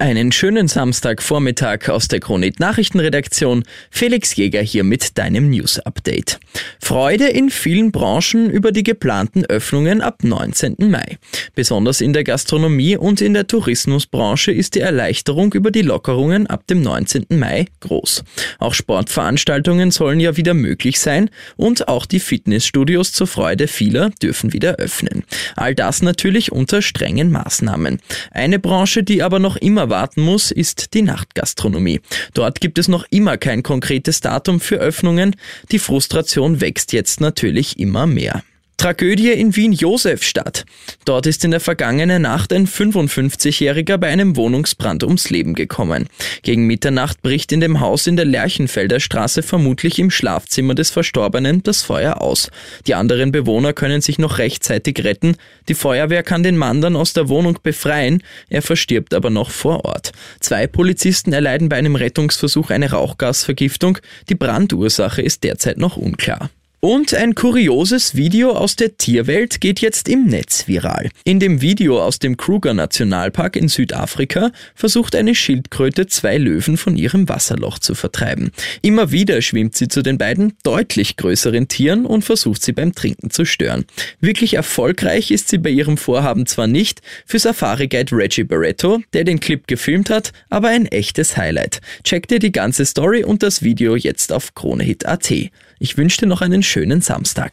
Einen schönen Samstagvormittag aus der Kronit Nachrichtenredaktion. Felix Jäger hier mit deinem News Update. Freude in vielen Branchen über die geplanten Öffnungen ab 19. Mai. Besonders in der Gastronomie und in der Tourismusbranche ist die Erleichterung über die Lockerungen ab dem 19. Mai groß. Auch Sportveranstaltungen sollen ja wieder möglich sein und auch die Fitnessstudios zur Freude vieler dürfen wieder öffnen. All das natürlich unter strengen Maßnahmen. Eine Branche, die aber noch immer warten muss, ist die Nachtgastronomie. Dort gibt es noch immer kein konkretes Datum für Öffnungen. Die Frustration wächst jetzt natürlich immer mehr. Tragödie in Wien-Josefstadt. Dort ist in der vergangenen Nacht ein 55-Jähriger bei einem Wohnungsbrand ums Leben gekommen. Gegen Mitternacht bricht in dem Haus in der Lerchenfelder Straße vermutlich im Schlafzimmer des Verstorbenen das Feuer aus. Die anderen Bewohner können sich noch rechtzeitig retten. Die Feuerwehr kann den Mann dann aus der Wohnung befreien. Er verstirbt aber noch vor Ort. Zwei Polizisten erleiden bei einem Rettungsversuch eine Rauchgasvergiftung. Die Brandursache ist derzeit noch unklar. Und ein kurioses Video aus der Tierwelt geht jetzt im Netz viral. In dem Video aus dem Kruger Nationalpark in Südafrika versucht eine Schildkröte zwei Löwen von ihrem Wasserloch zu vertreiben. Immer wieder schwimmt sie zu den beiden deutlich größeren Tieren und versucht sie beim Trinken zu stören. Wirklich erfolgreich ist sie bei ihrem Vorhaben zwar nicht, für Safari Guide Reggie Barretto, der den Clip gefilmt hat, aber ein echtes Highlight. Check dir die ganze Story und das Video jetzt auf kronehit.at. Ich wünsche dir noch einen schönen Samstag.